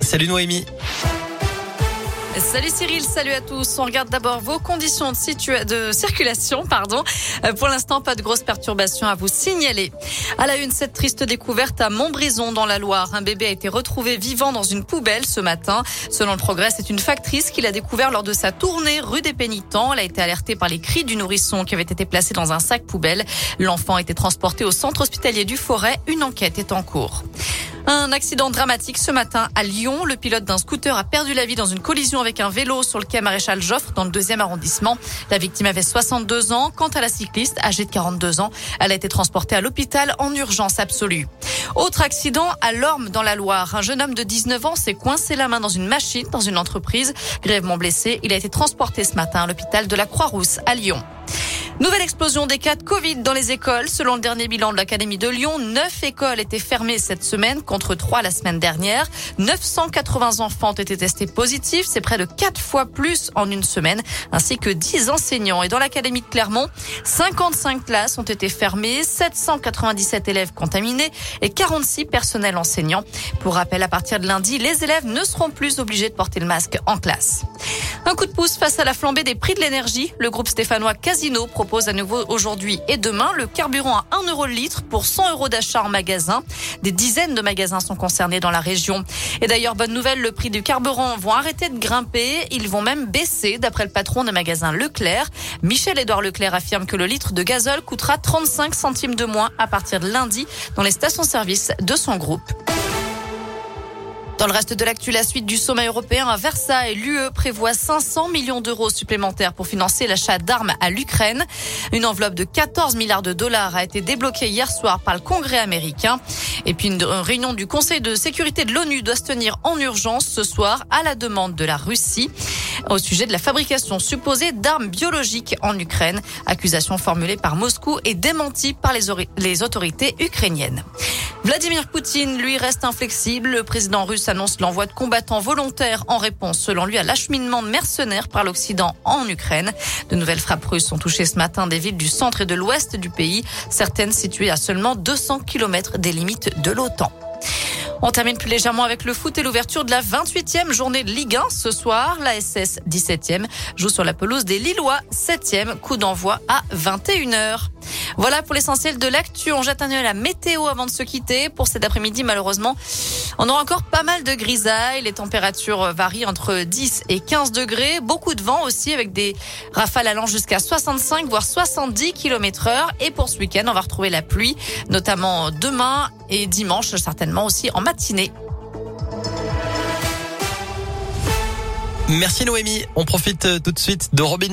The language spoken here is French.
Salut Noémie. Salut Cyril, salut à tous. On regarde d'abord vos conditions de, de circulation. Pardon. Euh, pour l'instant, pas de grosses perturbations à vous signaler. À la une, cette triste découverte à Montbrison dans la Loire. Un bébé a été retrouvé vivant dans une poubelle ce matin. Selon le progrès, c'est une factrice qui l'a découvert lors de sa tournée rue des Pénitents. Elle a été alertée par les cris du nourrisson qui avait été placé dans un sac poubelle. L'enfant a été transporté au centre hospitalier du Forêt. Une enquête est en cours. Un accident dramatique ce matin à Lyon. Le pilote d'un scooter a perdu la vie dans une collision avec un vélo sur le quai Maréchal Joffre dans le deuxième arrondissement. La victime avait 62 ans. Quant à la cycliste, âgée de 42 ans, elle a été transportée à l'hôpital en urgence absolue. Autre accident à Lorme dans la Loire. Un jeune homme de 19 ans s'est coincé la main dans une machine dans une entreprise. Grièvement blessé, il a été transporté ce matin à l'hôpital de la Croix-Rousse à Lyon. Nouvelle explosion des cas de Covid dans les écoles. Selon le dernier bilan de l'Académie de Lyon, neuf écoles étaient fermées cette semaine contre trois la semaine dernière. 980 enfants ont été testés positifs. C'est près de quatre fois plus en une semaine, ainsi que 10 enseignants. Et dans l'Académie de Clermont, 55 classes ont été fermées, 797 élèves contaminés et 46 personnels enseignants. Pour rappel, à partir de lundi, les élèves ne seront plus obligés de porter le masque en classe. Un coup de pouce face à la flambée des prix de l'énergie. Le groupe stéphanois Casino propose à nouveau aujourd'hui et demain le carburant à 1 euro le litre pour 100 euros d'achat en magasin. Des dizaines de magasins sont concernés dans la région. Et d'ailleurs, bonne nouvelle, le prix du carburant vont arrêter de grimper. Ils vont même baisser, d'après le patron des magasins Leclerc. Michel-Édouard Leclerc affirme que le litre de gazole coûtera 35 centimes de moins à partir de lundi dans les stations-service de son groupe. Dans le reste de l'actu, la suite du sommet européen à Versailles, l'UE prévoit 500 millions d'euros supplémentaires pour financer l'achat d'armes à l'Ukraine. Une enveloppe de 14 milliards de dollars a été débloquée hier soir par le Congrès américain. Et puis une réunion du Conseil de sécurité de l'ONU doit se tenir en urgence ce soir à la demande de la Russie au sujet de la fabrication supposée d'armes biologiques en Ukraine. Accusation formulée par Moscou et démentie par les, autorités ukrainiennes. Vladimir Poutine, lui, reste inflexible. Le président russe annonce l'envoi de combattants volontaires en réponse, selon lui, à l'acheminement de mercenaires par l'Occident en Ukraine. De nouvelles frappes russes ont touché ce matin des villes du centre et de l'ouest du pays, certaines situées à seulement 200 km des limites de l'OTAN. On termine plus légèrement avec le foot et l'ouverture de la 28e journée de Ligue 1 ce soir. La SS 17e joue sur la pelouse des Lillois 7e. Coup d'envoi à 21h. Voilà pour l'essentiel de l'actu. On jette un œil à la météo avant de se quitter. Pour cet après-midi, malheureusement, on aura encore pas mal de grisailles. Les températures varient entre 10 et 15 degrés. Beaucoup de vent aussi avec des rafales allant jusqu'à 65 voire 70 km heure. Et pour ce week-end, on va retrouver la pluie, notamment demain et dimanche, certainement aussi en matinée. Merci Noémie. On profite tout de suite de Robin